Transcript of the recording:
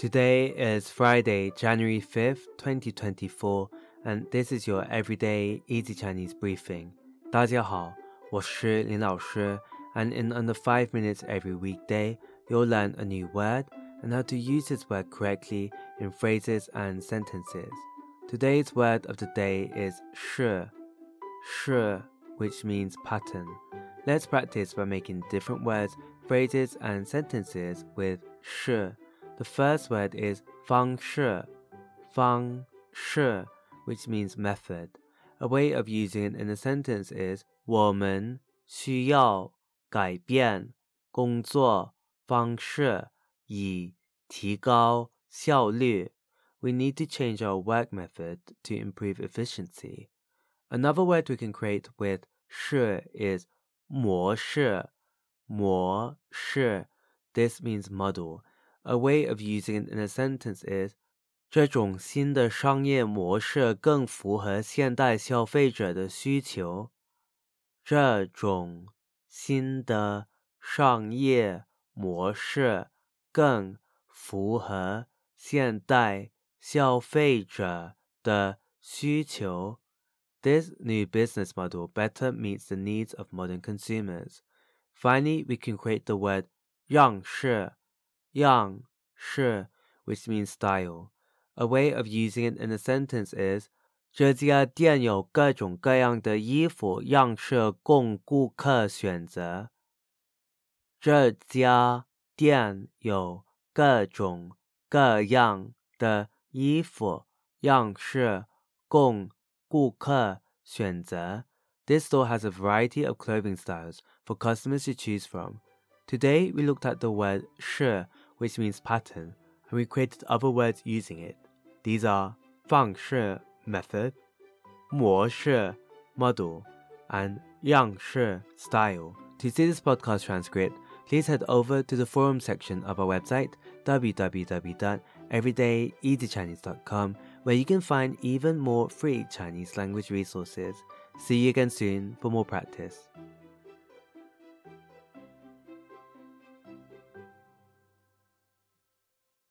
Today is Friday, January 5th, 2024, and this is your everyday easy Chinese briefing. 大家好,我式林老师, and in under 5 minutes every weekday, you'll learn a new word and how to use this word correctly in phrases and sentences. Today's word of the day is 式,式, which means pattern. Let's practice by making different words, phrases and sentences with 是 the first word is fang shi, fang shi, which means method. A way of using it in a sentence is 我们需要改变工作方式以提高效率。We need to change our work method to improve efficiency. Another word we can create with shi is 模式,模式. This means model A way of using it in a sentence is 这种新的商业模式更符合现代消费者的需求。这种新的商业模式更符合现代消费者的需求。This new business model better meets the needs of modern consumers. Finally, we can create the word 样式。 Yang, shi, which means style. A way of using it in a sentence is 这家店有各种各样的衣服样式供顾客选择。这家店有各种各样的衣服样式供顾客选择。This store has a variety of clothing styles for customers to choose from. Today we looked at the word 式 which means pattern, and we created other words using it. These are 方式 method, 模式 model, and 样式 style. To see this podcast transcript, please head over to the forum section of our website www.everydayeasychinese.com where you can find even more free Chinese language resources. See you again soon for more practice.